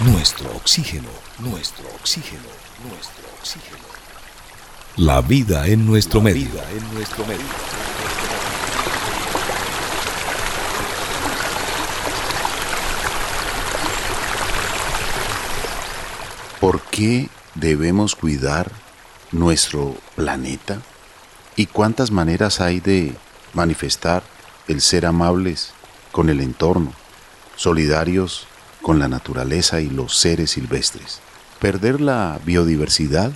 nuestro oxígeno, nuestro oxígeno, nuestro oxígeno. La vida en nuestro medio. en nuestro medio. ¿Por qué debemos cuidar nuestro planeta? ¿Y cuántas maneras hay de manifestar el ser amables con el entorno, solidarios con la naturaleza y los seres silvestres. Perder la biodiversidad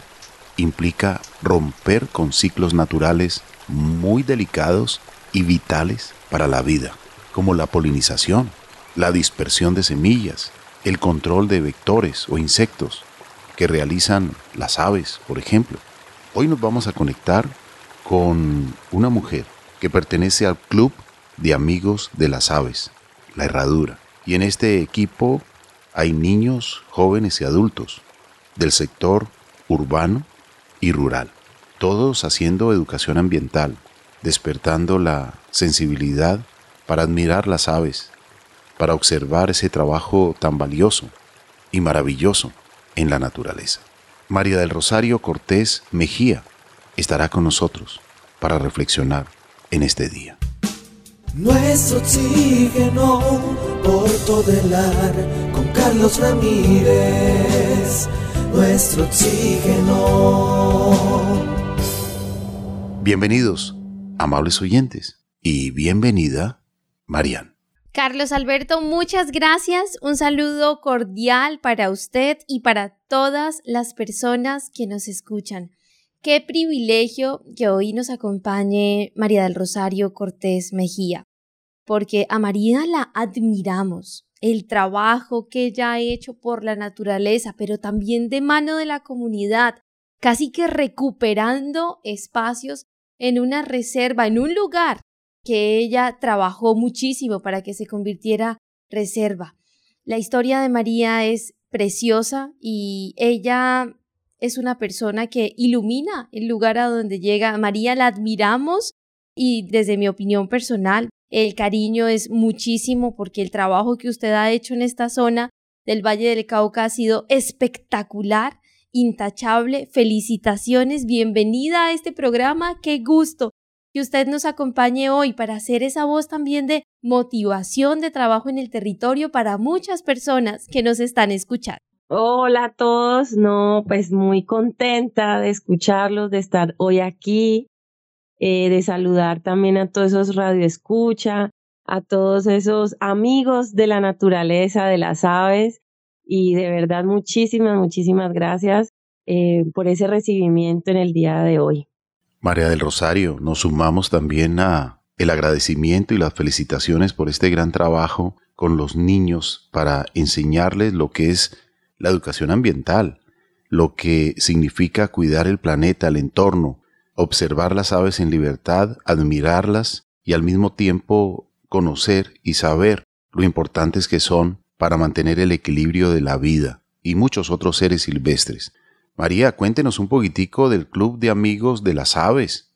implica romper con ciclos naturales muy delicados y vitales para la vida, como la polinización, la dispersión de semillas, el control de vectores o insectos que realizan las aves, por ejemplo. Hoy nos vamos a conectar con una mujer que pertenece al Club de Amigos de las Aves, la Herradura. Y en este equipo hay niños, jóvenes y adultos del sector urbano y rural, todos haciendo educación ambiental, despertando la sensibilidad para admirar las aves, para observar ese trabajo tan valioso y maravilloso en la naturaleza. María del Rosario Cortés Mejía estará con nosotros para reflexionar en este día. Por todo el ar con Carlos Ramírez. Nuestro oxígeno. Bienvenidos, amables oyentes, y bienvenida, Marian. Carlos Alberto, muchas gracias. Un saludo cordial para usted y para todas las personas que nos escuchan. Qué privilegio que hoy nos acompañe María del Rosario Cortés Mejía, porque a María la admiramos, el trabajo que ella ha hecho por la naturaleza, pero también de mano de la comunidad, casi que recuperando espacios en una reserva, en un lugar que ella trabajó muchísimo para que se convirtiera reserva. La historia de María es preciosa y ella es una persona que ilumina el lugar a donde llega. María la admiramos y desde mi opinión personal, el cariño es muchísimo porque el trabajo que usted ha hecho en esta zona del Valle del Cauca ha sido espectacular, intachable. Felicitaciones, bienvenida a este programa. Qué gusto que usted nos acompañe hoy para hacer esa voz también de motivación de trabajo en el territorio para muchas personas que nos están escuchando. Hola a todos, no, pues muy contenta de escucharlos, de estar hoy aquí, eh, de saludar también a todos esos radioescucha, a todos esos amigos de la naturaleza, de las aves, y de verdad muchísimas, muchísimas gracias eh, por ese recibimiento en el día de hoy. María del Rosario, nos sumamos también a el agradecimiento y las felicitaciones por este gran trabajo con los niños para enseñarles lo que es la educación ambiental, lo que significa cuidar el planeta, el entorno, observar las aves en libertad, admirarlas y al mismo tiempo conocer y saber lo importantes que son para mantener el equilibrio de la vida y muchos otros seres silvestres. María, cuéntenos un poquitico del Club de Amigos de las Aves.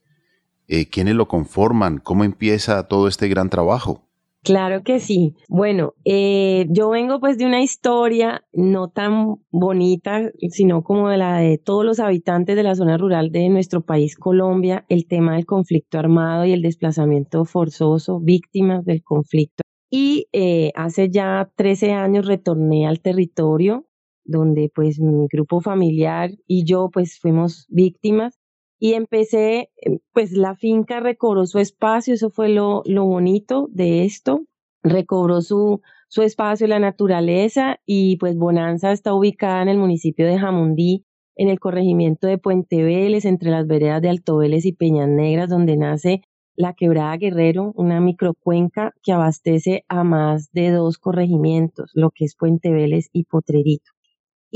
Eh, ¿Quiénes lo conforman? ¿Cómo empieza todo este gran trabajo? Claro que sí. Bueno, eh, yo vengo pues de una historia no tan bonita, sino como de la de todos los habitantes de la zona rural de nuestro país, Colombia, el tema del conflicto armado y el desplazamiento forzoso, víctimas del conflicto. Y eh, hace ya 13 años retorné al territorio donde pues mi grupo familiar y yo pues fuimos víctimas y empecé, em, pues la finca recobró su espacio, eso fue lo, lo bonito de esto, recobró su, su espacio, la naturaleza y pues Bonanza está ubicada en el municipio de Jamundí, en el corregimiento de Puente Vélez, entre las veredas de Alto Vélez y Peñas Negras, donde nace la Quebrada Guerrero, una microcuenca que abastece a más de dos corregimientos, lo que es Puente Vélez y Potrerito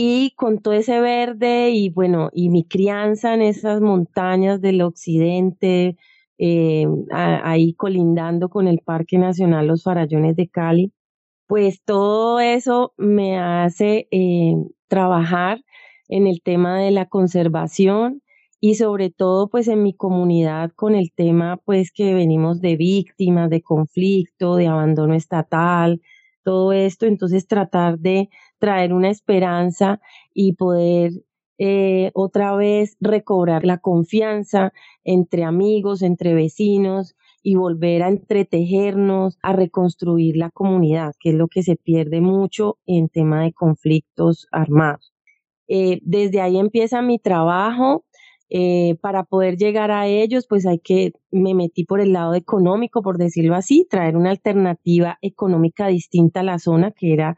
y con todo ese verde y bueno, y mi crianza en esas montañas del occidente, eh, ahí colindando con el Parque Nacional Los Farallones de Cali, pues todo eso me hace eh, trabajar en el tema de la conservación y sobre todo pues en mi comunidad con el tema pues que venimos de víctimas, de conflicto, de abandono estatal, todo esto, entonces tratar de traer una esperanza y poder eh, otra vez recobrar la confianza entre amigos, entre vecinos y volver a entretejernos, a reconstruir la comunidad, que es lo que se pierde mucho en tema de conflictos armados. Eh, desde ahí empieza mi trabajo. Eh, para poder llegar a ellos, pues hay que, me metí por el lado económico, por decirlo así, traer una alternativa económica distinta a la zona, que era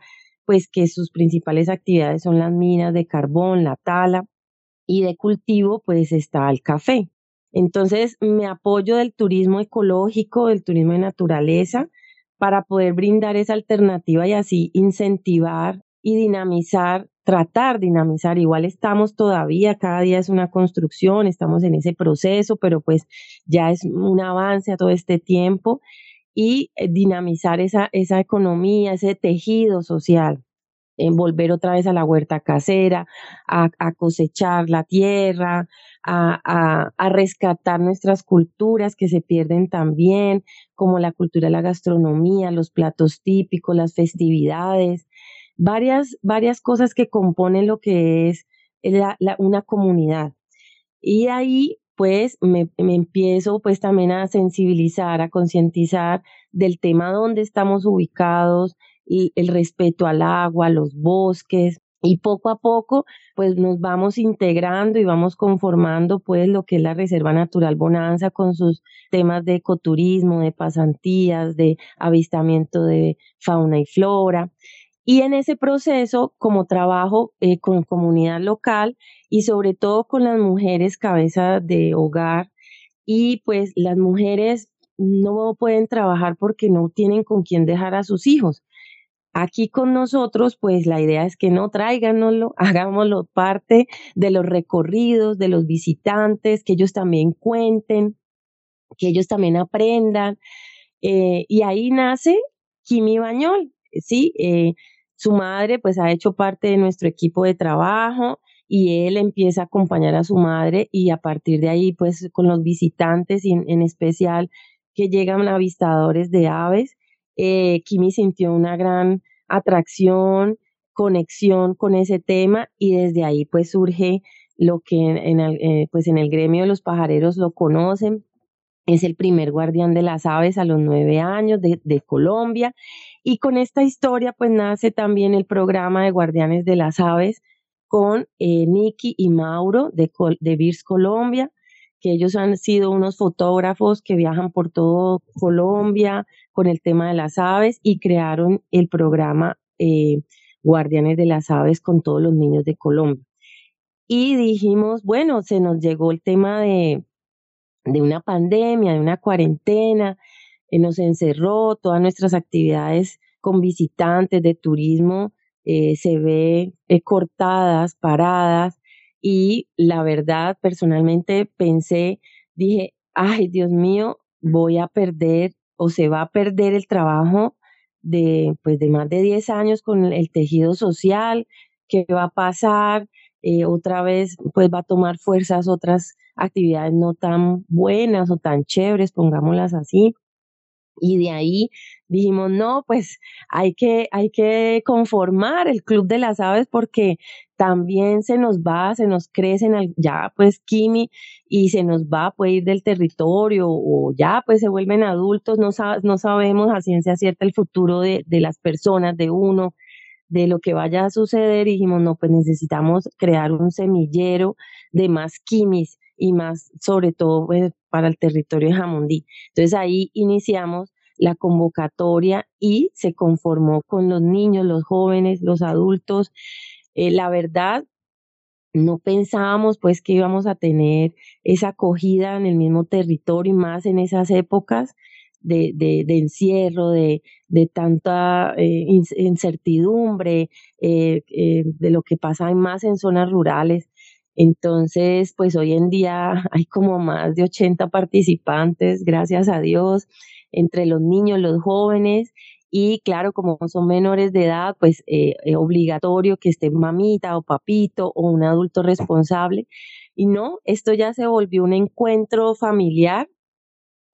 pues que sus principales actividades son las minas de carbón, la tala y de cultivo, pues está el café. Entonces me apoyo del turismo ecológico, del turismo de naturaleza, para poder brindar esa alternativa y así incentivar y dinamizar, tratar de dinamizar. Igual estamos todavía, cada día es una construcción, estamos en ese proceso, pero pues ya es un avance a todo este tiempo y eh, dinamizar esa, esa economía, ese tejido social, en volver otra vez a la huerta casera, a, cosechar la tierra, a, a, rescatar nuestras culturas que se pierden también, como la cultura la gastronomía, los platos típicos, las festividades, varias, varias cosas que componen lo que es una comunidad. Y ahí pues me, empiezo pues también a sensibilizar, a concientizar del tema donde estamos ubicados, y el respeto al agua, los bosques, y poco a poco pues nos vamos integrando y vamos conformando pues lo que es la Reserva Natural Bonanza con sus temas de ecoturismo, de pasantías, de avistamiento de fauna y flora. Y en ese proceso, como trabajo eh, con comunidad local y sobre todo con las mujeres cabeza de hogar, y pues las mujeres no pueden trabajar porque no tienen con quién dejar a sus hijos. Aquí con nosotros, pues la idea es que no tráiganoslo, hagámoslo parte de los recorridos, de los visitantes, que ellos también cuenten, que ellos también aprendan. Eh, y ahí nace Kimi Bañol, ¿sí? Eh, su madre pues ha hecho parte de nuestro equipo de trabajo y él empieza a acompañar a su madre y a partir de ahí pues con los visitantes y en, especial que llegan avistadores de aves, eh, Kimi sintió una gran atracción, conexión con ese tema y desde ahí pues surge lo que en, el, eh, pues en el gremio de los pajareros lo conocen, es el primer guardián de las aves a los nueve años de, de Colombia y con esta historia pues nace también el programa de Guardianes de las Aves con eh, Nicky y Mauro de, de Colombia, que ellos han sido unos fotógrafos que viajan por todo Colombia con el tema de las aves y crearon el programa eh, Guardianes de las Aves con todos los niños de Colombia. Y dijimos, bueno, se nos llegó el tema de, de una pandemia, de una cuarentena, nos encerró, todas nuestras actividades con visitantes de turismo eh, se ve eh, cortadas, paradas y la verdad personalmente pensé, dije, ay Dios mío, voy a perder o se va a perder el trabajo de pues de más de 10 años con el tejido social, ¿qué va a pasar? otra vez pues va a tomar fuerzas otras actividades no tan buenas o tan chéveres, pongámoslas así y de ahí dijimos, no, pues hay que, hay que conformar el Club de las Aves porque también se nos va, se nos crecen ya pues Kimi y se nos va, puede ir del territorio o ya pues se vuelven adultos, no, no sabemos a ciencia cierta el futuro de, de las personas, de uno, de lo que vaya a suceder. Dijimos, no, pues necesitamos crear un semillero de más Kimis y más, sobre todo, pues, para el territorio de Jamundí. Entonces ahí iniciamos la convocatoria y se conformó con los niños, los jóvenes, los adultos. Eh, la verdad, no pensábamos pues que íbamos a tener esa acogida en el mismo territorio y más en esas épocas de, de, encierro, de, de tanta eh, incertidumbre, eh, de lo que pasa más en zonas rurales. Entonces, pues hoy en día hay como más de 80 participantes, gracias a Dios, entre los niños, los jóvenes. Y claro, como son menores de edad, pues es eh, obligatorio que esté mamita o papito o un adulto responsable. Y no, esto ya se volvió un encuentro familiar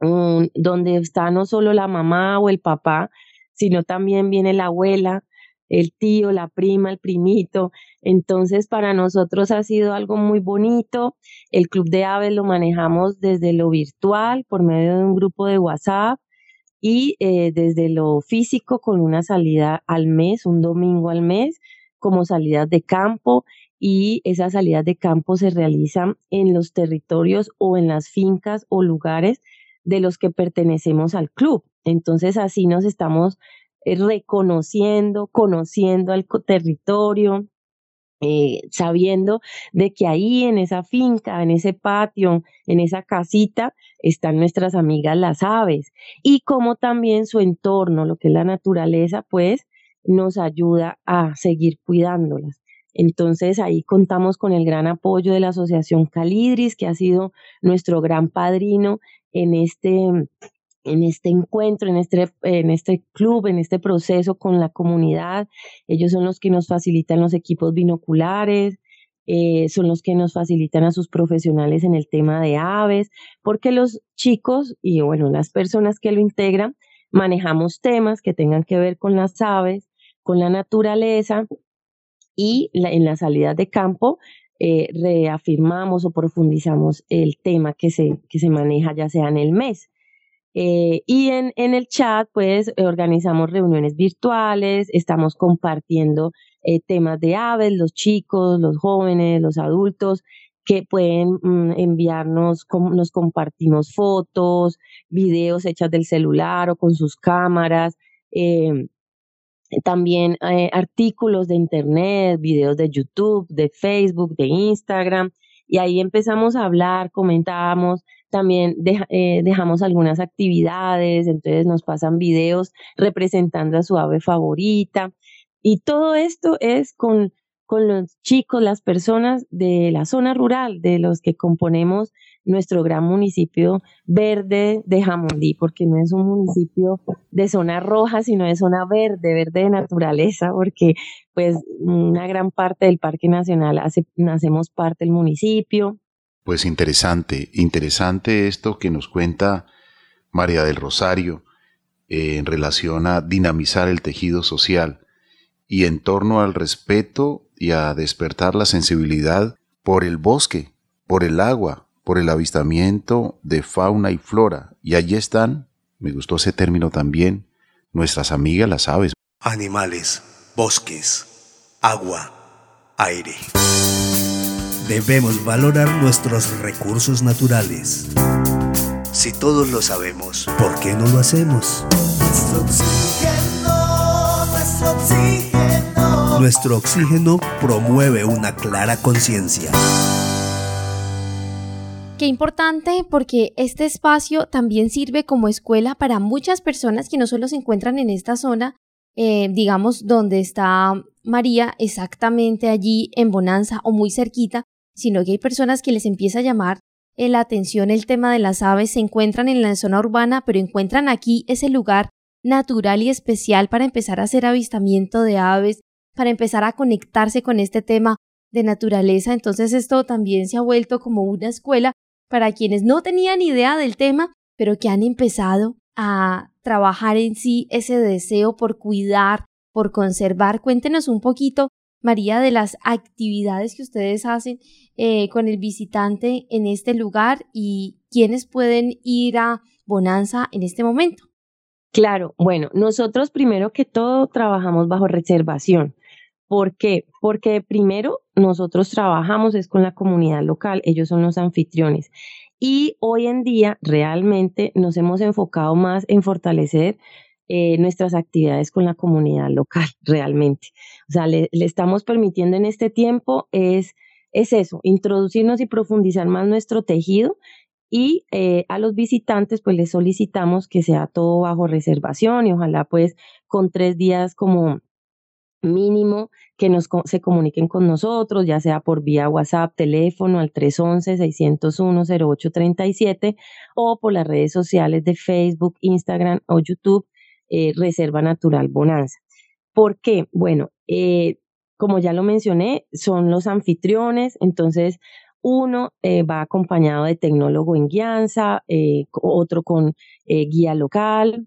donde está no solo la mamá o el papá, sino también viene la abuela, el tío, la prima, el primito. Entonces, para nosotros ha sido algo muy bonito. El Club de Aves lo manejamos desde lo virtual, por medio de un grupo de WhatsApp y eh, desde lo físico con una salida al mes, un domingo al mes, como salidas de campo y esas salidas de campo se realizan en los territorios o en las fincas o lugares de los que pertenecemos al club. Entonces así nos estamos reconociendo, conociendo al territorio, eh, sabiendo de que ahí en esa finca, en ese patio, en esa casita, están nuestras amigas las aves y como también su entorno, lo que es la naturaleza, pues nos ayuda a seguir cuidándolas. Entonces ahí contamos con el gran apoyo de la Asociación Calidris, que ha sido nuestro gran padrino en este, en este encuentro, en este, en este club, en este proceso con la comunidad. Ellos son los que nos facilitan los equipos binoculares, eh, son los que nos facilitan a sus profesionales en el tema de aves, porque los chicos y bueno, las personas que lo integran manejamos temas que tengan que ver con las aves, con la naturaleza y en la salida de campo eh, reafirmamos o profundizamos el tema que se, que se maneja ya sea en el mes. Eh, y en, en, el chat, pues, organizamos reuniones virtuales, estamos compartiendo eh, temas de aves, los chicos, los jóvenes, los adultos, que pueden mm, enviarnos, nos compartimos fotos, videos hechas del celular o con sus cámaras, eh, también artículos de internet, videos de YouTube, de Facebook, de Instagram, y ahí empezamos a hablar, comentábamos, también eh, dejamos algunas actividades, entonces nos pasan videos representando a su ave favorita. Y todo esto es con, con los chicos, las personas de la zona rural, de los que componemos nuestro gran municipio verde de Jamundí, porque no es un municipio de zona roja, sino de zona verde, verde de naturaleza, porque pues una gran parte del Parque Nacional hace, hacemos parte del municipio, pues interesante, interesante esto que nos cuenta María del Rosario eh, en relación a dinamizar el tejido social y en torno al respeto y a despertar la sensibilidad por el bosque, por el agua, por el avistamiento de fauna y flora. Y allí están, me gustó ese término también, nuestras amigas las aves. Animales, bosques, agua, aire. Debemos valorar nuestros recursos naturales. Si todos lo sabemos, ¿por qué no lo hacemos? Nuestro oxígeno, nuestro oxígeno. Nuestro oxígeno promueve una clara conciencia. Qué importante porque este espacio también sirve como escuela para muchas personas que no solo se encuentran en esta zona, eh, digamos, donde está María, exactamente allí en Bonanza o muy cerquita, sino que hay personas que les empieza a llamar eh, la atención el tema de las aves, se encuentran en la zona urbana, pero encuentran aquí ese lugar natural y especial para empezar a hacer avistamiento de aves, para empezar a conectarse con este tema de naturaleza. Entonces esto también se ha vuelto como una escuela para quienes no tenían idea del tema, pero que han empezado a trabajar en sí ese deseo por cuidar, por conservar. Cuéntenos un poquito María, de las actividades que ustedes hacen eh, con el visitante en este lugar y quiénes pueden ir a Bonanza en este momento. Claro, bueno, nosotros primero que todo trabajamos bajo reservación. ¿Por qué? Porque primero nosotros trabajamos es con la comunidad local, ellos son los anfitriones. Y hoy en día realmente nos hemos enfocado más en fortalecer eh, nuestras actividades con la comunidad local, realmente. O sea, le, estamos permitiendo en este tiempo es, es eso, introducirnos y profundizar más nuestro tejido y eh, a los visitantes pues les solicitamos que sea todo bajo reservación y ojalá pues con tres días como mínimo que nos se comuniquen con nosotros, ya sea por vía WhatsApp, teléfono al 311-601-0837 o por las redes sociales de Facebook, Instagram o YouTube eh, Reserva Natural Bonanza. ¿Por qué? Bueno, eh, como ya lo mencioné, son los anfitriones, entonces uno eh, va acompañado de tecnólogo en guianza, otro con guía local,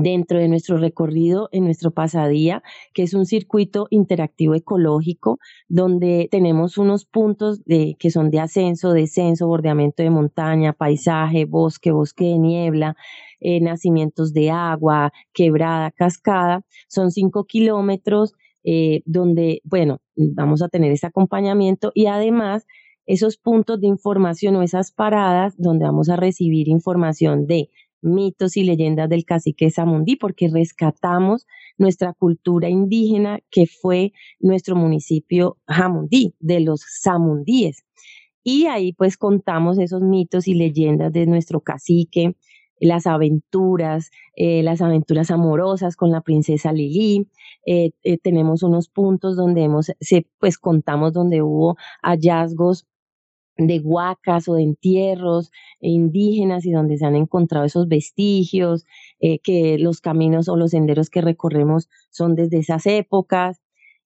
dentro de nuestro recorrido en nuestro pasadía, que es un circuito interactivo ecológico, donde tenemos unos puntos que son de ascenso, descenso, bordeamiento de montaña, paisaje, bosque, bosque de niebla, eh, nacimientos de agua, quebrada, cascada. Son cinco kilómetros eh, donde, bueno, vamos a tener ese acompañamiento y además esos puntos de información o esas paradas donde vamos a recibir información de mitos y leyendas del cacique Samundí, porque rescatamos nuestra cultura indígena que fue nuestro municipio Jamundí, de los Samundíes. Y ahí pues contamos esos mitos y leyendas de nuestro cacique, las aventuras, eh, las aventuras amorosas con la princesa Lili. Eh, eh, tenemos unos puntos donde hemos, pues contamos donde hubo hallazgos de huacas o de entierros indígenas y donde se han encontrado esos vestigios, que los caminos o los senderos que recorremos son desde esas épocas.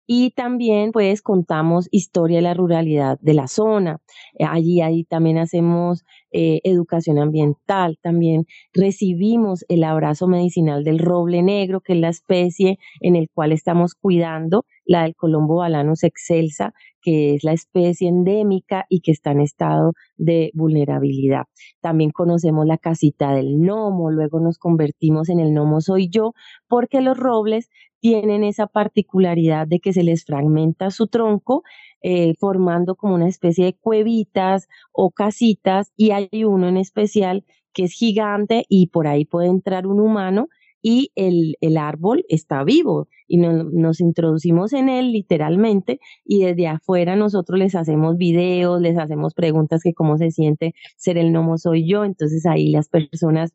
Y también pues contamos historia de la ruralidad de la zona. allí, ahí también hacemos eh, educación ambiental. También recibimos el abrazo medicinal del roble negro, que es la especie en el cual estamos cuidando, la del Colombo balanus excelsa, que es la especie endémica y que está en estado de vulnerabilidad. También conocemos la casita del gnomo, luego nos convertimos en el gnomo soy yo, porque los robles tienen esa particularidad de que se les fragmenta su tronco eh, formando como una especie de cuevitas o casitas y hay uno en especial que es gigante y por ahí puede entrar un humano y el, el árbol está vivo y nos introducimos en él literalmente y desde afuera nosotros les hacemos videos, les hacemos preguntas que cómo se siente ser el gnomo soy yo, entonces ahí las personas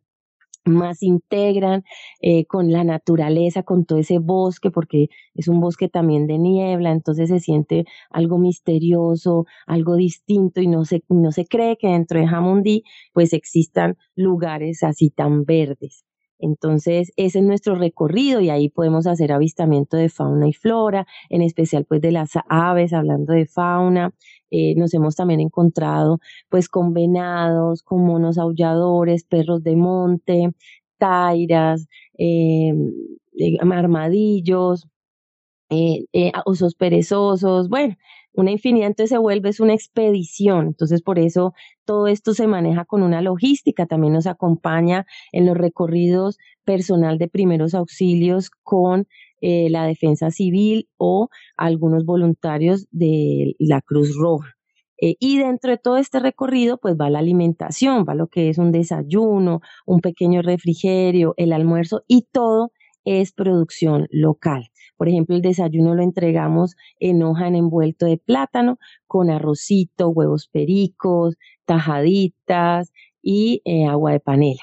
más integran eh, con la naturaleza, con todo ese bosque, porque es un bosque también de niebla, entonces se siente algo misterioso, algo distinto y no se, no se cree que dentro de Jamundí pues existan lugares así tan verdes. Entonces, ese es nuestro recorrido y ahí podemos hacer avistamiento de fauna y flora, en especial pues de las aves, hablando de fauna. Eh, nos hemos también encontrado pues con venados, con monos aulladores, perros de monte, tairas, eh, eh, armadillos, osos perezosos, bueno, una infinidad, entonces se vuelve es una expedición, entonces por eso todo esto se maneja con una logística, también nos acompaña en los recorridos personal de primeros auxilios con eh, la defensa civil o algunos voluntarios de la Cruz Roja. Eh, y dentro de todo este recorrido, pues va la alimentación, va lo que es un desayuno, un pequeño refrigerio, el almuerzo y todo es producción local. Por ejemplo, el desayuno lo entregamos en hoja en envuelto de plátano con arrocito, huevos pericos, tajaditas y eh, agua de panela.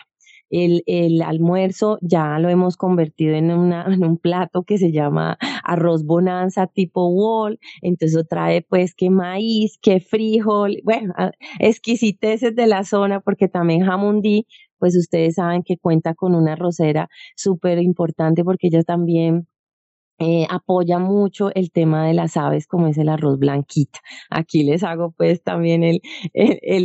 El, almuerzo ya lo hemos convertido en, un plato que se llama arroz bonanza tipo wall, entonces trae pues que maíz, que frijol, bueno, exquisiteces de la zona porque también jamundí, pues ustedes saben que cuenta con una arrocera súper importante porque ella también eh, apoya mucho el tema de las aves como es el arroz blanquita. Aquí les hago pues también el,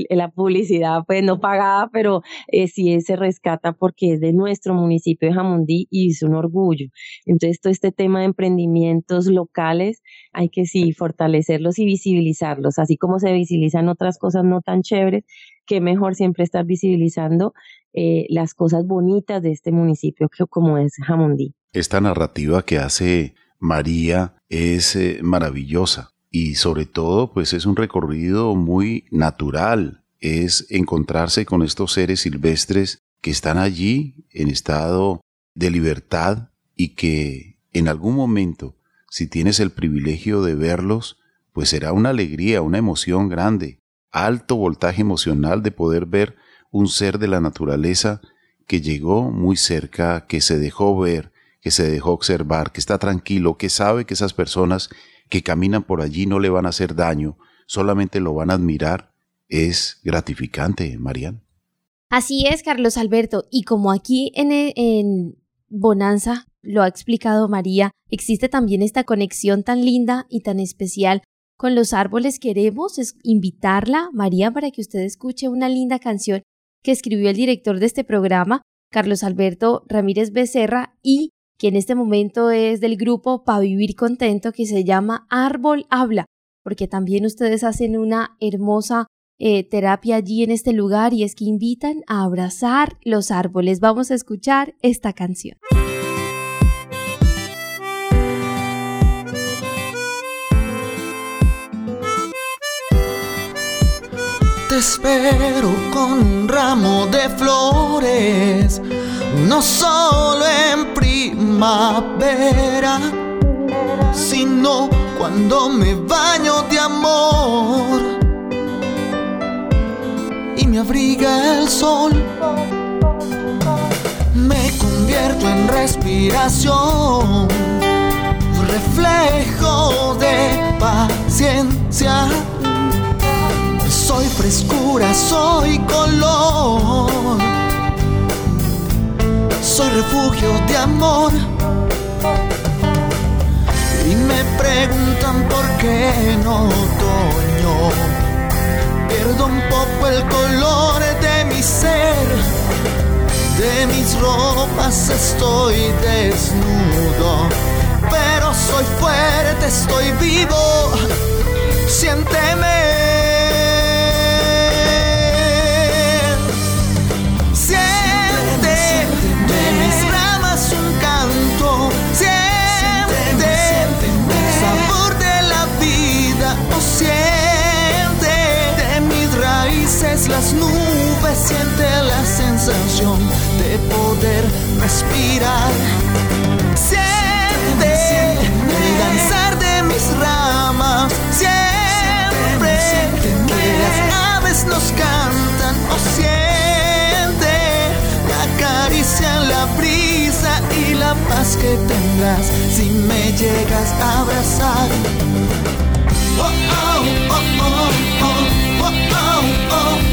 la publicidad pues no pagada, pero eh, sí se rescata porque es de nuestro municipio de Jamundí y es un orgullo. Entonces todo este tema de emprendimientos locales hay que sí fortalecerlos y visibilizarlos, así como se visibilizan otras cosas no tan chéveres, que mejor siempre estar visibilizando eh, las cosas bonitas de este municipio como es Jamundí. Esta narrativa que hace María es eh, maravillosa. Y sobre todo pues es un recorrido muy natural, es encontrarse con estos seres silvestres que están allí en estado de libertad y que en algún momento, si tienes el privilegio de verlos, pues será una alegría, una emoción grande, alto voltaje emocional de poder ver un ser de la naturaleza que llegó muy cerca, que se dejó ver, que se dejó observar, que está tranquilo, que sabe que esas personas que caminan por allí no le van a hacer daño, solamente lo van a admirar, es gratificante, Marian. Así es, Carlos Alberto, y como aquí en, en Bonanza lo ha explicado María, existe también esta conexión tan linda y tan especial con los árboles. Queremos invitarla, María, para que usted escuche una linda canción que escribió el director de este programa, Carlos Alberto Ramírez Becerra y que en este momento es del grupo Pa Vivir Contento que se llama Árbol Habla, porque también ustedes hacen una hermosa eh, terapia allí en este lugar y es que invitan a abrazar los árboles. Vamos a escuchar esta canción. Te espero con un ramo de flores, no solo en primavera, sino cuando me baño de amor y me abriga el sol. Me convierto en respiración, reflejo de paciencia soy frescura, soy color. Soy refugio de amor. Y me preguntan por qué no otoño. Pierdo un poco el color de mi ser. De mis ropas estoy desnudo. Pero soy fuerte, estoy vivo. Siénteme. Las nubes, siente la sensación de poder respirar. Siente el danzar de mis ramas, siempre que las aves nos cantan, o siente la caricia la brisa y la paz que tendrás si me llegas a abrazar. Oh, oh, oh, oh, oh, oh, oh, oh.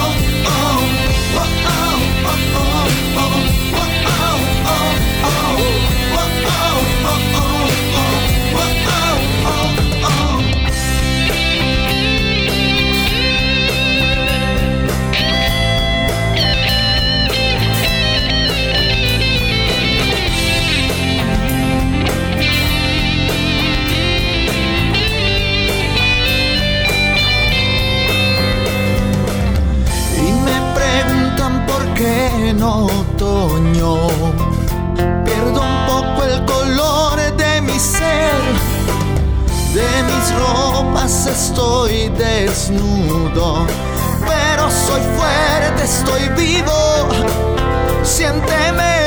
En otoño. Pierdo un poco el color de mi ser. De mis ropas estoy desnudo. Pero soy fuerte, estoy vivo. Siénteme.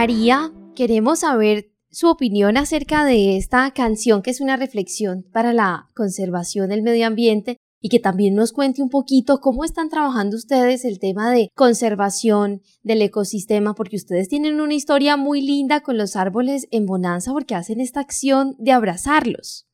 María, queremos saber su opinión acerca de esta canción que es una reflexión para la conservación del medio ambiente y que también nos cuente un poquito cómo están trabajando ustedes el tema de conservación del ecosistema, porque ustedes tienen una historia muy linda con los árboles en Bonanza porque hacen esta acción de abrazarlos.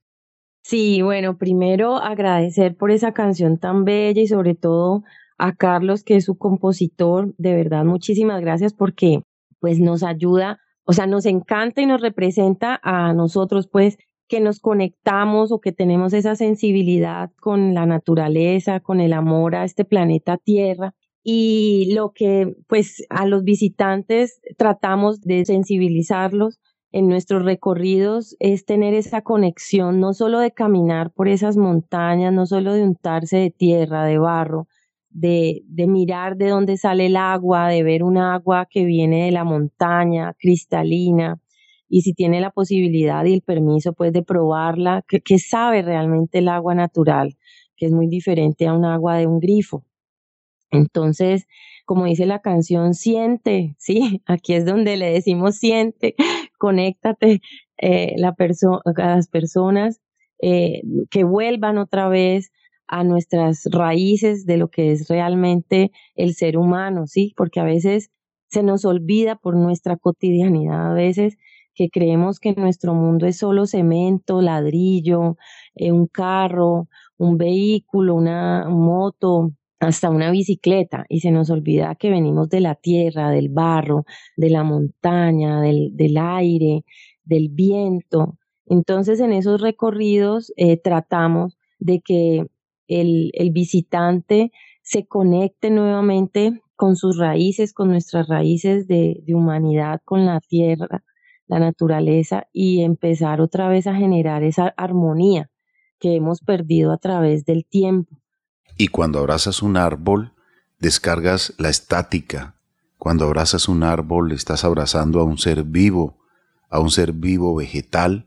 Sí, bueno, primero agradecer por esa canción tan bella y sobre todo a Carlos, que es su compositor. De verdad, muchísimas gracias porque pues nos ayuda o sea, nos encanta y nos representa a nosotros, pues, que nos conectamos o que tenemos esa sensibilidad con la naturaleza, con el amor a este planeta Tierra. Y lo que, pues, a los visitantes tratamos de sensibilizarlos en nuestros recorridos es tener esa conexión, no solo de caminar por esas montañas, no solo de untarse de tierra, de barro, de, mirar de dónde sale el agua, de ver un agua que viene de la montaña, cristalina, y si tiene la posibilidad y el permiso, pues de probarla, que, sabe realmente el agua natural, que es muy diferente a un agua de un grifo. Entonces, como dice la canción, siente, sí, aquí es donde le decimos siente, conéctate eh, la a las personas eh, que vuelvan otra vez a nuestras raíces de lo que es realmente el ser humano, sí, porque a veces se nos olvida por nuestra cotidianidad, a veces que creemos que nuestro mundo es solo cemento, ladrillo, eh, un carro, un vehículo, una moto, hasta una bicicleta y se nos olvida que venimos de la tierra, del barro, de la montaña, del, del aire, del viento. Entonces en esos recorridos eh, tratamos de que el, el visitante se conecte nuevamente con sus raíces, con nuestras raíces de, de humanidad, con la tierra, la naturaleza y empezar otra vez a generar esa armonía que hemos perdido a través del tiempo. Y cuando abrazas un árbol, descargas la estática. Cuando abrazas un árbol, estás abrazando a un ser vivo, a un ser vivo vegetal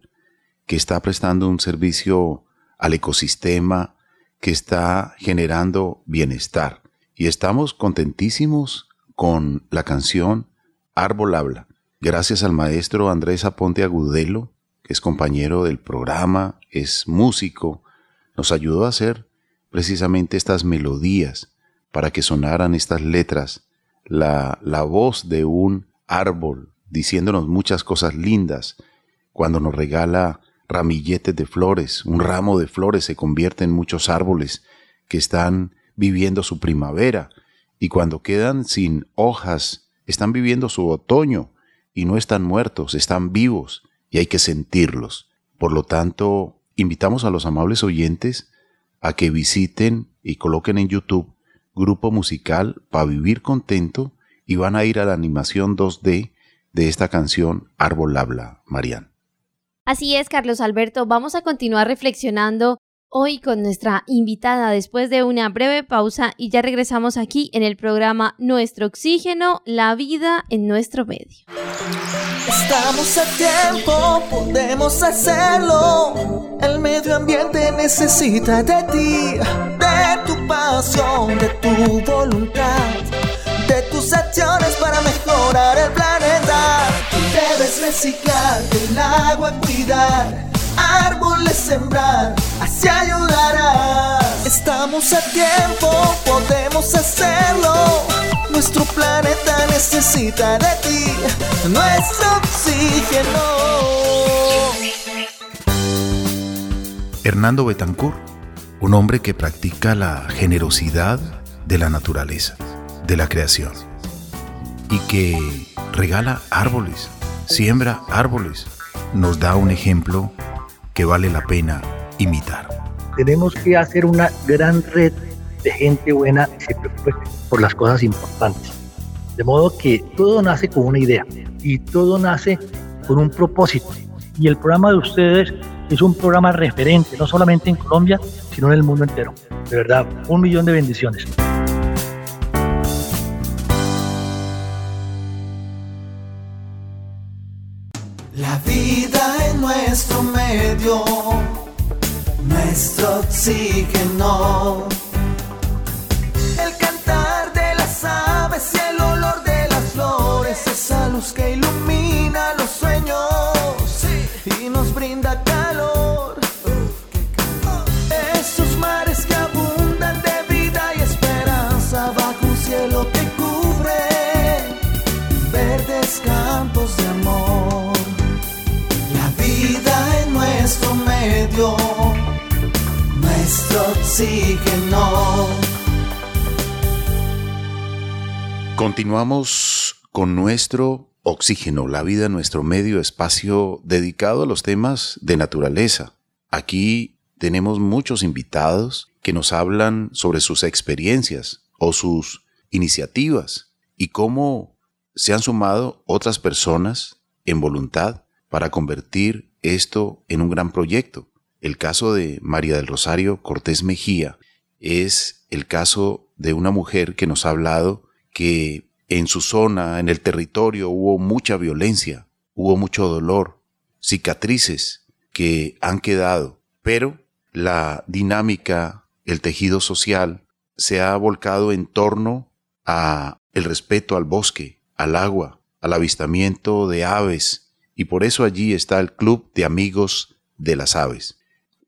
que está prestando un servicio al ecosistema, que está generando bienestar. Y estamos contentísimos con la canción Árbol Habla gracias al maestro Andrés Aponte Agudelo, que es compañero del programa, es músico, nos ayudó a hacer precisamente estas melodías para que sonaran estas letras, la, la voz de un árbol diciéndonos muchas cosas lindas, cuando nos regala ramilletes de flores, un ramo de flores se convierte en muchos árboles que están viviendo su primavera y cuando quedan sin hojas, están viviendo su otoño y no están muertos, están vivos y hay que sentirlos. Por lo tanto, invitamos a los amables oyentes a que visiten y coloquen en YouTube Grupo Musical para Vivir Contento y van a ir a la animación 2D de esta canción Árbol Habla, Marian. Así es, Carlos Alberto, vamos a continuar reflexionando hoy con nuestra invitada después de una breve pausa y ya regresamos aquí en el programa Nuestro Oxígeno, la vida en nuestro medio. Estamos a tiempo, podemos hacerlo. El medio ambiente necesita de ti, de tu pasión, de tu voluntad, de tus acciones para mejorar el planeta. Debes reciclar, el agua cuidar árboles sembrar, así ayudarás. Estamos a tiempo, podemos hacerlo. Nuestro planeta necesita de ti, nuestro oxígeno. Hernando Betancourt, un hombre que practica la generosidad de la naturaleza, de la creación, y que regala árboles, siembra árboles, nos da un ejemplo que vale la pena imitar. Tenemos que hacer una gran red de gente buena que se preocupe por las cosas importantes. De modo que todo nace con una idea y todo nace con un propósito. Y el programa de ustedes es un programa referente, no solamente en Colombia, sino en el mundo entero. De verdad, un millón de bendiciones. Nuestro oxígeno. El cantar de las aves y el olor de las flores, esa luz que ilumina los sueños y nos brinda calor. Esos mares que abundan de vida y esperanza bajo un cielo que cubre verdes campos de amor vida en nuestro medio, nuestro oxígeno. Continuamos con nuestro oxígeno, la vida nuestro medio, espacio dedicado a los temas de naturaleza. Aquí tenemos muchos invitados que nos hablan sobre sus experiencias o sus iniciativas y cómo se han sumado otras personas en voluntad para convertir esto en un gran proyecto. El caso de María del Rosario Cortés Mejía es el caso de una mujer que nos ha hablado que en su zona, en el territorio, hubo mucha violencia, hubo mucho dolor, cicatrices que han quedado, pero la dinámica, el tejido social se ha volcado en torno a el respeto al bosque, al agua, al avistamiento de aves, y por eso allí está el Club de Amigos de las Aves.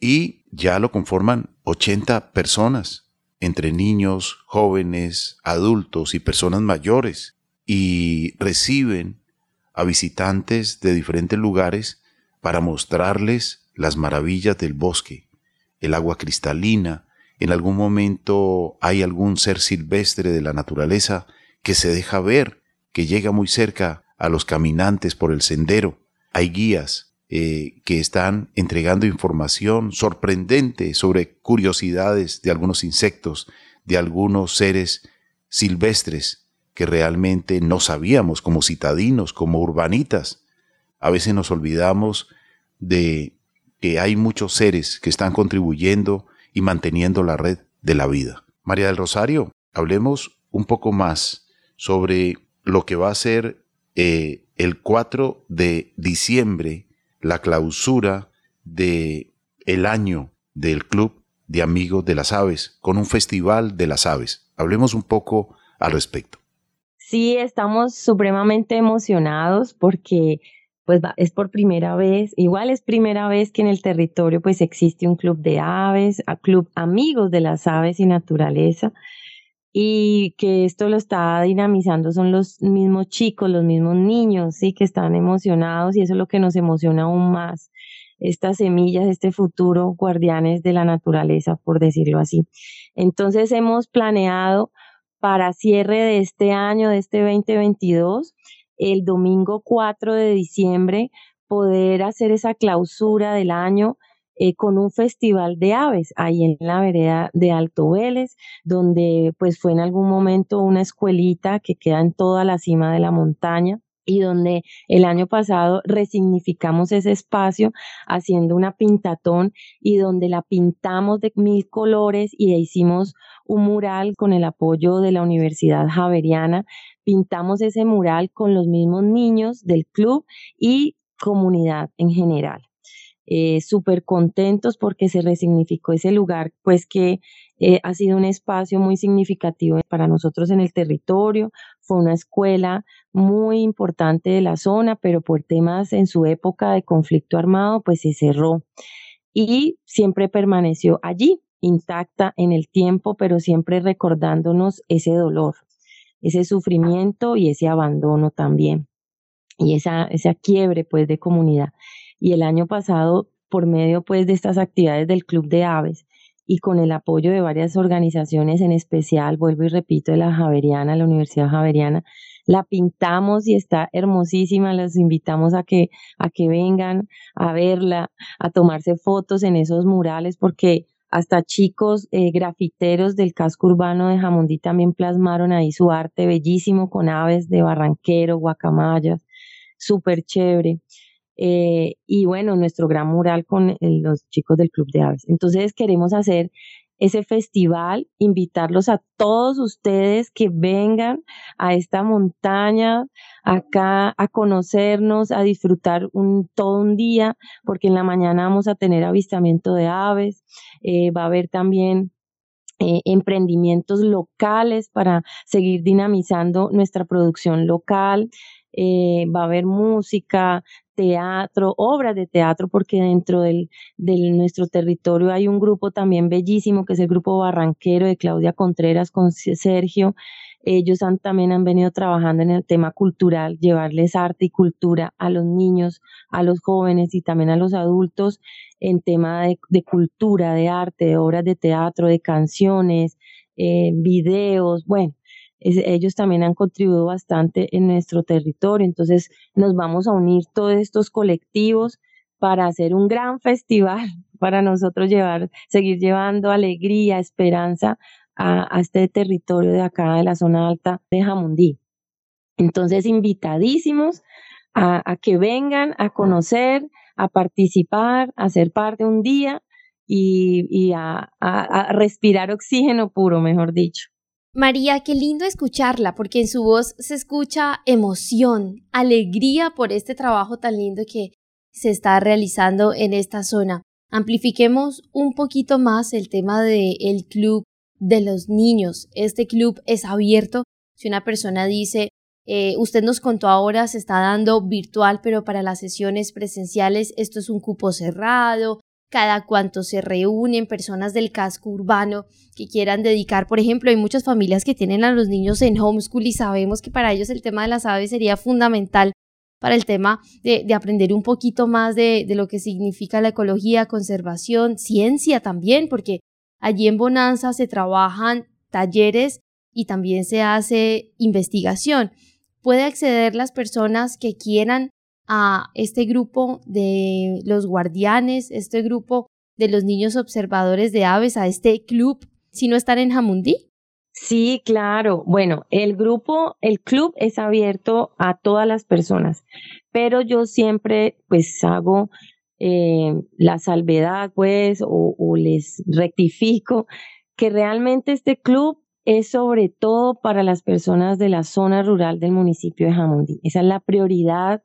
Y ya lo conforman 80 personas, entre niños, jóvenes, adultos y personas mayores, y reciben a visitantes de diferentes lugares para mostrarles las maravillas del bosque, el agua cristalina, en algún momento hay algún ser silvestre de la naturaleza que se deja ver, que llega muy cerca a los caminantes por el sendero. Hay guías eh, que están entregando información sorprendente sobre curiosidades de algunos insectos, de algunos seres silvestres que realmente no sabíamos como citadinos, como urbanitas. A veces nos olvidamos de que hay muchos seres que están contribuyendo y manteniendo la red de la vida. María del Rosario, hablemos un poco más sobre lo que va a ser eh, el 4 de diciembre, la clausura de el año del Club de Amigos de las Aves, con un festival de las aves. Hablemos un poco al respecto. Sí, estamos supremamente emocionados porque pues es por primera vez, igual es primera vez que en el territorio pues existe un club de aves, a club amigos de las aves y naturaleza y que esto lo está dinamizando son los mismos chicos, los mismos niños, sí, que están emocionados y eso es lo que nos emociona aún más. Estas semillas, este futuro, guardianes de la naturaleza, por decirlo así. Entonces hemos planeado para cierre de este año, de este 2022, el domingo 4 de diciembre poder hacer esa clausura del año eh, con un festival de aves ahí en la vereda de Alto Vélez, donde pues fue en algún momento una escuelita que queda en toda la cima de la montaña y donde el año pasado resignificamos ese espacio haciendo una pintatón y donde la pintamos de mil colores y hicimos un mural con el apoyo de la Universidad Javeriana. Pintamos ese mural con los mismos niños del club y comunidad en general. Eh, súper contentos porque se resignificó ese lugar, pues que eh, ha sido un espacio muy significativo para nosotros en el territorio. Fue una escuela muy importante de la zona, pero por temas en su época de conflicto armado, pues se cerró. Y siempre permaneció allí, intacta en el tiempo, pero siempre recordándonos ese dolor, ese sufrimiento y ese abandono también. Y esa, esa quiebre pues de comunidad. Y el año pasado, por medio pues de estas actividades del Club de Aves, y con el apoyo de varias organizaciones, en especial, vuelvo y repito, de la Javeriana, la Universidad Javeriana, la pintamos y está hermosísima. Los invitamos a que, a que vengan a verla, a tomarse fotos en esos murales, porque hasta chicos eh, grafiteros del casco urbano de Jamundí también plasmaron ahí su arte bellísimo con aves de barranquero, guacamayas, súper chévere. Eh, y bueno, nuestro gran mural con los chicos del Club de Aves. Entonces queremos hacer ese festival, invitarlos a todos ustedes que vengan a esta montaña, acá a conocernos, a disfrutar un, todo un día, porque en la mañana vamos a tener avistamiento de aves, eh, va a haber también eh, emprendimientos locales para seguir dinamizando nuestra producción local. va a haber música, teatro, obras de teatro, porque dentro del, de nuestro territorio hay un grupo también bellísimo, que es el grupo Barranquero de Claudia Contreras con Sergio. Ellos han, también han venido trabajando en el tema cultural, llevarles arte y cultura a los niños, a los jóvenes y también a los adultos en tema de, cultura, de arte, de obras de teatro, de canciones, eh, videos, bueno, ellos también han contribuido bastante en nuestro territorio. Entonces nos vamos a unir todos estos colectivos para hacer un gran festival, para nosotros llevar, seguir llevando alegría, esperanza a, este territorio de acá de la zona alta de Jamundí. Entonces, invitadísimos a, que vengan a conocer, a participar, a ser parte un día y, a, respirar oxígeno puro, mejor dicho. María, qué lindo escucharla, porque en su voz se escucha emoción, alegría por este trabajo tan lindo que se está realizando en esta zona. Amplifiquemos un poquito más el tema del el club de los niños. Este club es abierto. Si una persona dice, eh, usted nos contó ahora, se está dando virtual, pero para las sesiones presenciales esto es un cupo cerrado, cada cuanto se reúnen personas del casco urbano que quieran dedicar, por ejemplo, hay muchas familias que tienen a los niños en homeschool y sabemos que para ellos el tema de las aves sería fundamental para el tema de, aprender un poquito más de, de, lo que significa la ecología, conservación, ciencia también, porque allí en Bonanza se trabajan talleres y también se hace investigación. Puede acceder las personas que quieran a este grupo de los guardianes, este grupo de los niños observadores de aves, a este club, si no están en Jamundí? Sí, claro. Bueno, el grupo, el club es abierto a todas las personas, pero yo siempre pues hago eh, la salvedad pues o, o les rectifico que realmente este club es sobre todo para las personas de la zona rural del municipio de Jamundí. Esa es la prioridad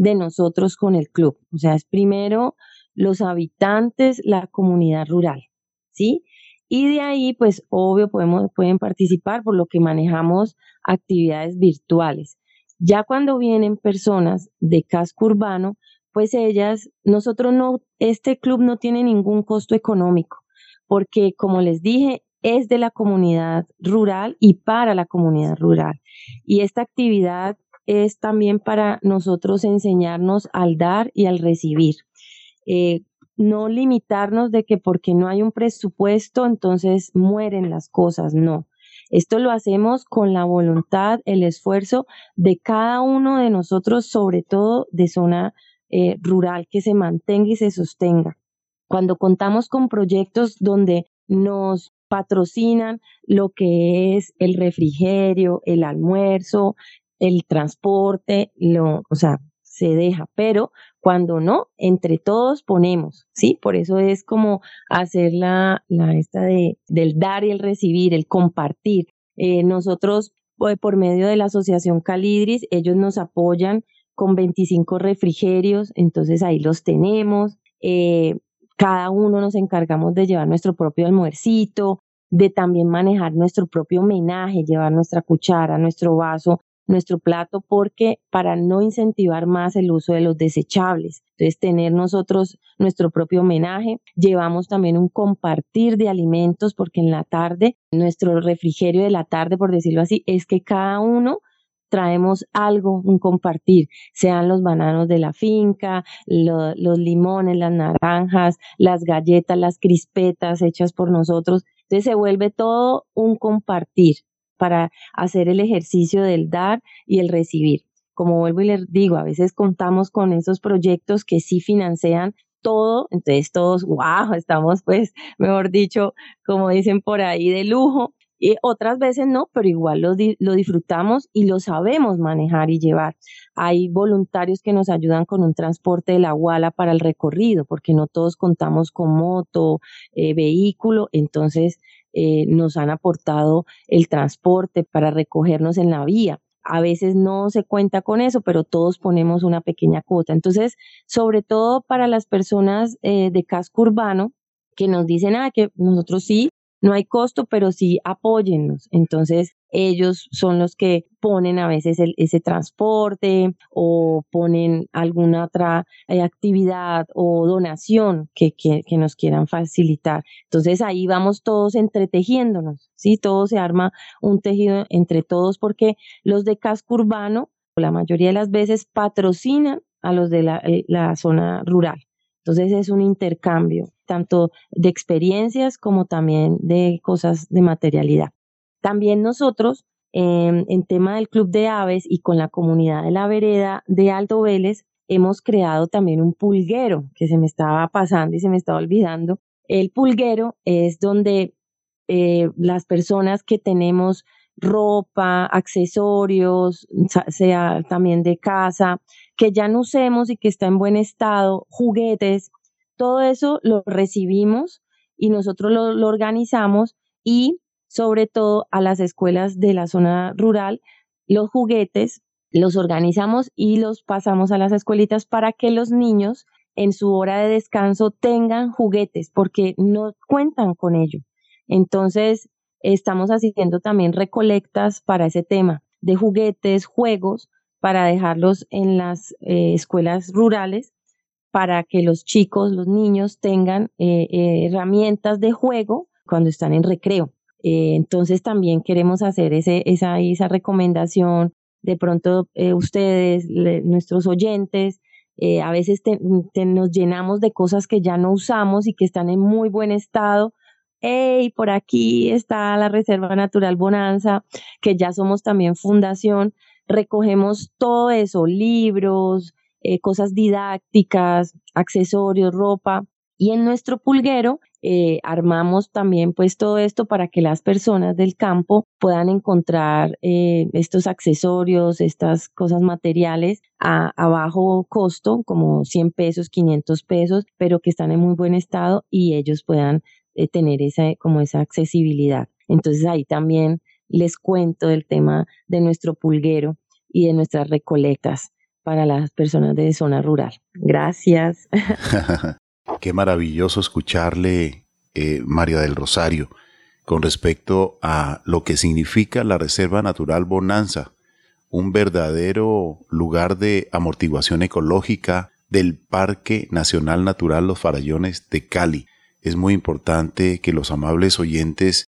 de nosotros con el club. O sea, es primero los habitantes, la comunidad rural, ¿sí? Y de ahí, pues, obvio, podemos, pueden participar por lo que manejamos actividades virtuales. Ya cuando vienen personas de casco urbano, pues ellas, nosotros no, este club no tiene ningún costo económico, porque como les dije, es de la comunidad rural y para la comunidad rural. Y esta actividad es también para nosotros enseñarnos al dar y al recibir. Eh, no limitarnos de que porque no hay un presupuesto, entonces mueren las cosas, no. Esto lo hacemos con la voluntad, el esfuerzo de cada uno de nosotros, sobre todo de zona eh, rural, que se mantenga y se sostenga. Cuando contamos con proyectos donde nos patrocinan lo que es el refrigerio, el almuerzo, el transporte, lo, o sea, se deja, pero cuando no, entre todos ponemos, ¿sí? Por eso es como hacer la, la esta de, del dar y el recibir, el compartir. Eh, nosotros, pues, por medio de la Asociación Calidris, ellos nos apoyan con 25 refrigerios, entonces ahí los tenemos. Eh, cada uno nos encargamos de llevar nuestro propio almuercito, de también manejar nuestro propio homenaje, llevar nuestra cuchara, nuestro vaso, nuestro plato, porque para no incentivar más el uso de los desechables. Entonces, tener nosotros nuestro propio homenaje. Llevamos también un compartir de alimentos, porque en la tarde, nuestro refrigerio de la tarde, por decirlo así, es que cada uno traemos algo, un compartir, sean los bananos de la finca, los limones, las naranjas, las galletas, las crispetas hechas por nosotros. Entonces se vuelve todo un compartir para hacer el ejercicio del dar y el recibir. Como vuelvo y les digo, a veces contamos con esos proyectos que sí financian todo, entonces todos, wow, estamos pues, mejor dicho, como dicen por ahí, de lujo, y otras veces no, pero igual lo, disfrutamos y lo sabemos manejar y llevar. Hay voluntarios que nos ayudan con un transporte de la Guala para el recorrido, porque no todos contamos con moto, eh, vehículo, entonces eh, nos han aportado el transporte para recogernos en la vía. A veces no se cuenta con eso, pero todos ponemos una pequeña cuota. Entonces, sobre todo para las personas eh, de casco urbano, que nos dicen, ah, que nosotros sí no hay costo, pero sí apóyennos. Entonces, ellos son los que ponen a veces ese transporte o ponen alguna otra eh, actividad o donación que, que, que, nos quieran facilitar. Entonces ahí vamos todos entretejiéndonos, ¿sí? Todo se arma un tejido entre todos porque los de casco urbano, la mayoría de las veces, patrocinan a los de la, eh, la zona rural. Entonces es un intercambio tanto de experiencias como también de cosas de materialidad. También nosotros, em, en tema del Club de Aves y con la comunidad de la vereda de Alto Vélez, hemos creado también un pulguero que se me estaba pasando y se me estaba olvidando. El pulguero es donde eh, las personas que tenemos ropa, accesorios, sea también de casa, que ya no usemos y que está en buen estado, juguetes, todo eso lo recibimos y nosotros lo, lo organizamos y sobre todo a las escuelas de la zona rural, los juguetes los organizamos y los pasamos a las escuelitas para que los niños en su hora de descanso tengan juguetes porque no cuentan con ello. Entonces, estamos haciendo también recolectas para ese tema de juguetes, juegos, para dejarlos en las eh, escuelas rurales para que los chicos, los niños tengan eh, eh, herramientas de juego cuando están en recreo. Entonces también queremos hacer esa, recomendación. De pronto ustedes, nuestros oyentes, a veces nos llenamos de cosas que ya no usamos y que están en muy buen estado hey, por aquí está la Reserva Natural Bonanza, que ya somos también fundación, recogemos todo eso, libros, eh, cosas didácticas, accesorios, ropa, y en nuestro pulguero eh, armamos también pues todo esto para que las personas del campo puedan encontrar eh, estos accesorios, estas cosas materiales a, bajo costo, como 100 pesos, 500 pesos, pero que están en muy buen estado y ellos puedan eh, tener esa, como esa accesibilidad. Entonces ahí también les cuento del tema de nuestro pulguero y de nuestras recolectas para las personas de zona rural. Gracias. Qué maravilloso escucharle, eh, María del Rosario, con respecto a lo que significa la Reserva Natural Bonanza, un verdadero lugar de amortiguación ecológica del Parque Nacional Natural Los Farallones de Cali, es muy importante que los amables oyentes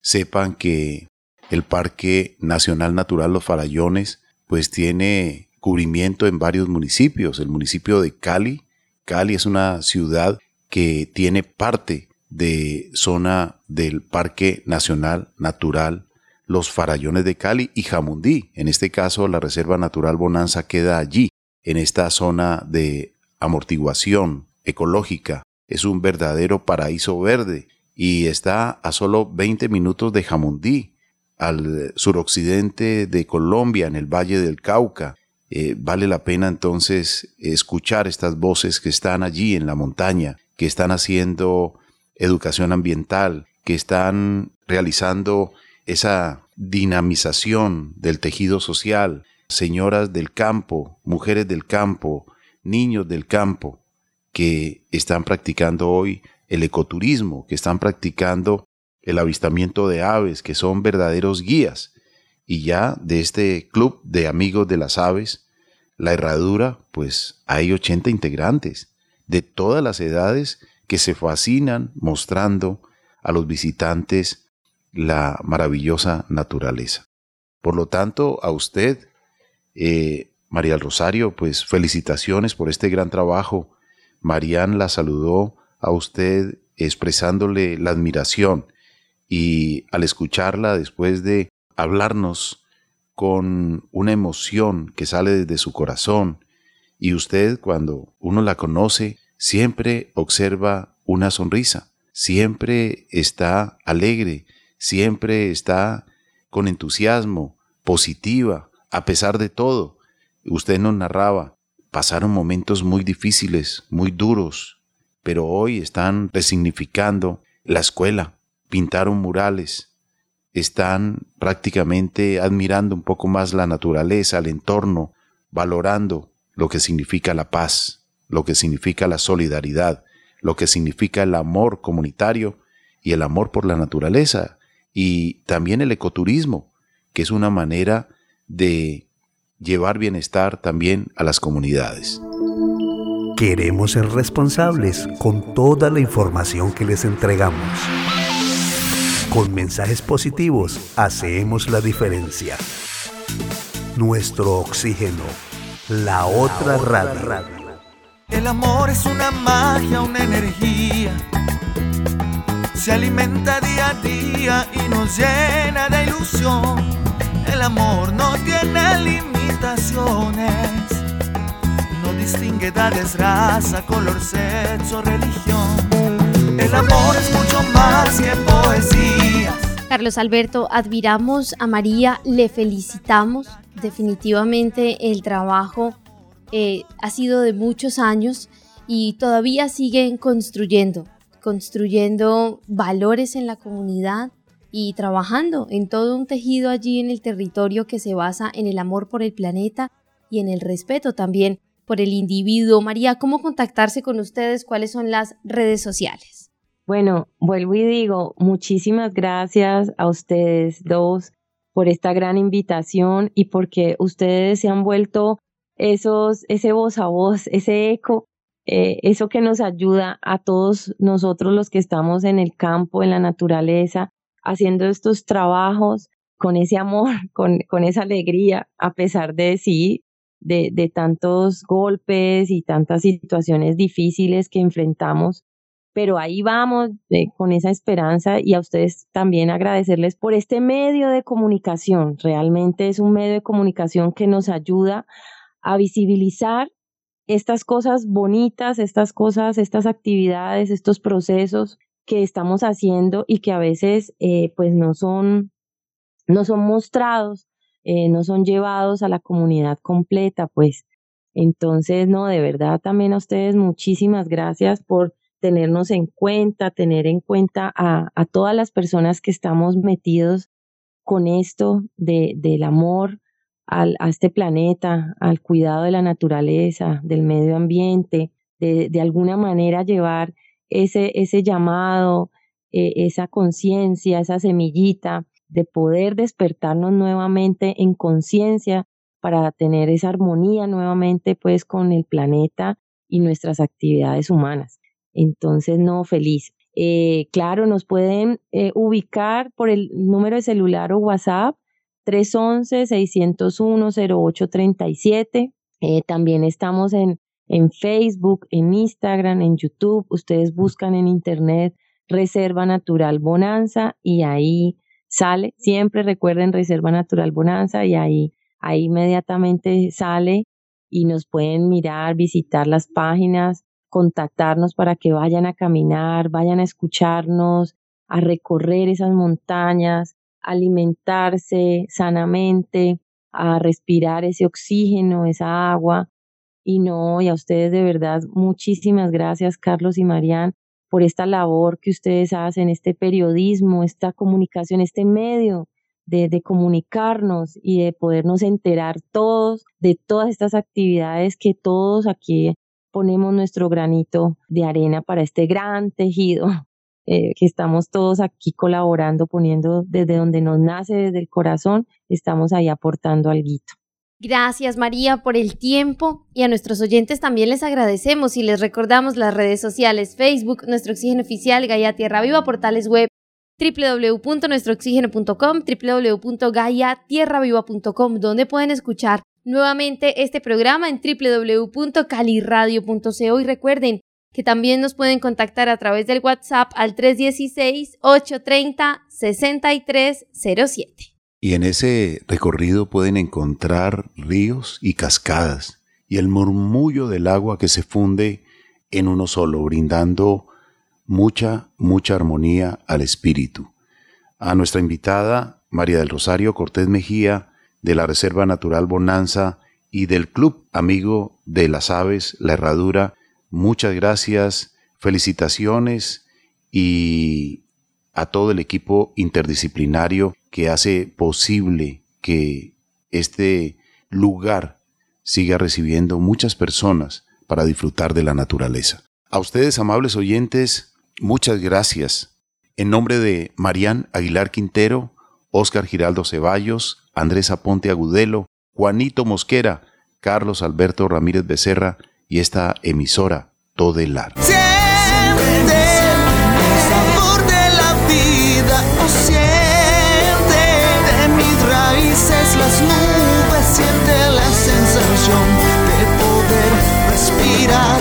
sepan que el Parque Nacional Natural Los Farallones pues tiene cubrimiento en varios municipios. El municipio de Cali, Cali es una ciudad que tiene parte de zona del Parque Nacional Natural Los Farallones de Cali y Jamundí. En este caso, la Reserva Natural Bonanza queda allí, en esta zona de amortiguación ecológica es un verdadero paraíso verde y está a solo 20 minutos de Jamundí, al suroccidente de Colombia, en el Valle del Cauca. Eh, vale la pena entonces escuchar estas voces que están allí en la montaña, que están haciendo educación ambiental, que están realizando esa dinamización del tejido social, señoras del campo, mujeres del campo, niños del campo, que están practicando hoy el ecoturismo, que están practicando el avistamiento de aves, que son verdaderos guías. Y ya de este club de amigos de las aves, la herradura, pues hay 80 integrantes de todas las edades que se fascinan mostrando a los visitantes la maravillosa naturaleza. Por lo tanto, a usted, eh, María Rosario, pues felicitaciones por este gran trabajo Marían la saludó a usted expresándole la admiración y al escucharla después de hablarnos con una emoción que sale desde su corazón y usted cuando uno la conoce siempre observa una sonrisa, siempre está alegre, siempre está con entusiasmo, positiva, a pesar de todo. Usted nos narraba pasaron momentos muy difíciles, muy duros, pero hoy están resignificando la escuela, pintaron murales, están prácticamente admirando un poco más la naturaleza, el entorno, valorando lo que significa la paz, lo que significa la solidaridad, lo que significa el amor comunitario y el amor por la naturaleza y también el ecoturismo, que es una manera de llevar bienestar también a las comunidades. Queremos ser responsables con toda la información que les entregamos. Con mensajes positivos hacemos la diferencia. Nuestro oxígeno, la otra radio. El amor es una magia, una energía. Se alimenta día a día y nos llena de ilusión. El amor no tiene límite no distingue edades, raza, color, sexo, religión. El amor es mucho más que poesía. Carlos Alberto, admiramos a María, le felicitamos. Definitivamente el trabajo eh, ha sido de muchos años y todavía siguen construyendo, construyendo valores en la comunidad y trabajando en todo un tejido allí en el territorio que se basa en el amor por el planeta y en el respeto también por el individuo. María, ¿cómo contactarse con ustedes? ¿Cuáles son las redes sociales? Bueno, vuelvo y digo, muchísimas gracias a ustedes dos por esta gran invitación y porque ustedes se han vuelto esos, ese voz a voz, ese eco, eh, eso que nos ayuda a todos nosotros los que estamos en el campo, en la naturaleza, haciendo estos trabajos con ese amor, con, con esa alegría, a pesar de sí, de, de tantos golpes y tantas situaciones difíciles que enfrentamos. Pero ahí vamos eh, con esa esperanza y a ustedes también agradecerles por este medio de comunicación. Realmente es un medio de comunicación que nos ayuda a visibilizar estas cosas bonitas, estas cosas, estas actividades, estos procesos que estamos haciendo y que a veces eh, pues no son, no son mostrados, eh, no son llevados a la comunidad completa, pues. Entonces, no, de verdad también a ustedes muchísimas gracias por tenernos en cuenta, tener en cuenta a, todas las personas que estamos metidos con esto de, del amor al, a este planeta, al cuidado de la naturaleza, del medio ambiente, de, de alguna manera llevar ese, ese llamado, eh, esa conciencia, esa semillita de poder despertarnos nuevamente en conciencia para tener esa armonía nuevamente pues con el planeta y nuestras actividades humanas. Entonces, no, feliz. Eh, claro, nos pueden eh, ubicar por el número de celular o WhatsApp 311-601-0837. también estamos en en Facebook, en Instagram, en YouTube. Ustedes buscan en Internet Reserva Natural Bonanza y ahí sale. Siempre recuerden Reserva Natural Bonanza y ahí, ahí inmediatamente sale y nos pueden mirar, visitar las páginas, contactarnos para que vayan a caminar, vayan a escucharnos, a recorrer esas montañas, alimentarse sanamente, a respirar ese oxígeno, esa agua. Y no, y a ustedes de verdad, muchísimas gracias, Carlos y Marian, por esta labor que ustedes hacen, este periodismo, esta comunicación, este medio de, de comunicarnos y de podernos enterar todos de todas estas actividades que todos aquí ponemos nuestro granito de arena para este gran tejido eh, que estamos todos aquí colaborando, poniendo desde donde nos nace, desde el corazón, estamos ahí aportando algo. Gracias María por el tiempo y a nuestros oyentes también les agradecemos y les recordamos las redes sociales, Facebook, Nuestro Oxígeno Oficial, Gaia Tierra Viva, portales web www.nuestrooxígeno.com, www.gaiatierraviva.com, donde pueden escuchar nuevamente este programa en www.caliradio.co y recuerden que también nos pueden contactar a través del WhatsApp al 316-830-6307. Y en ese recorrido pueden encontrar ríos y cascadas y el murmullo del agua que se funde en uno solo, brindando mucha, mucha armonía al espíritu. A nuestra invitada, María del Rosario Cortés Mejía, de la Reserva Natural Bonanza y del Club Amigo de las Aves, La Herradura, muchas gracias, felicitaciones y a todo el equipo interdisciplinario que hace posible que este lugar siga recibiendo muchas personas para disfrutar de la naturaleza. A ustedes, amables oyentes, muchas gracias. En nombre de Marían Aguilar Quintero, Óscar Giraldo Ceballos, Andrés Aponte Agudelo, Juanito Mosquera, Carlos Alberto Ramírez Becerra y esta emisora Todelar. las nubes, siente la sensación de poder respirar.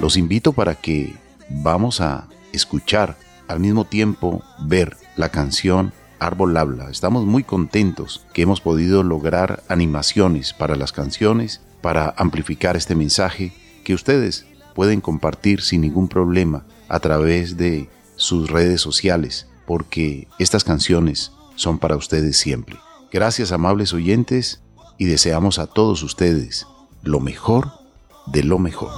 Los invito para que vamos a escuchar al mismo tiempo ver la canción Árbol Habla. Estamos muy contentos que hemos podido lograr animaciones para las canciones, para amplificar este mensaje que ustedes pueden compartir sin ningún problema a través de sus redes sociales porque estas canciones son para ustedes siempre. Gracias amables oyentes y deseamos a todos ustedes lo mejor de lo mejor.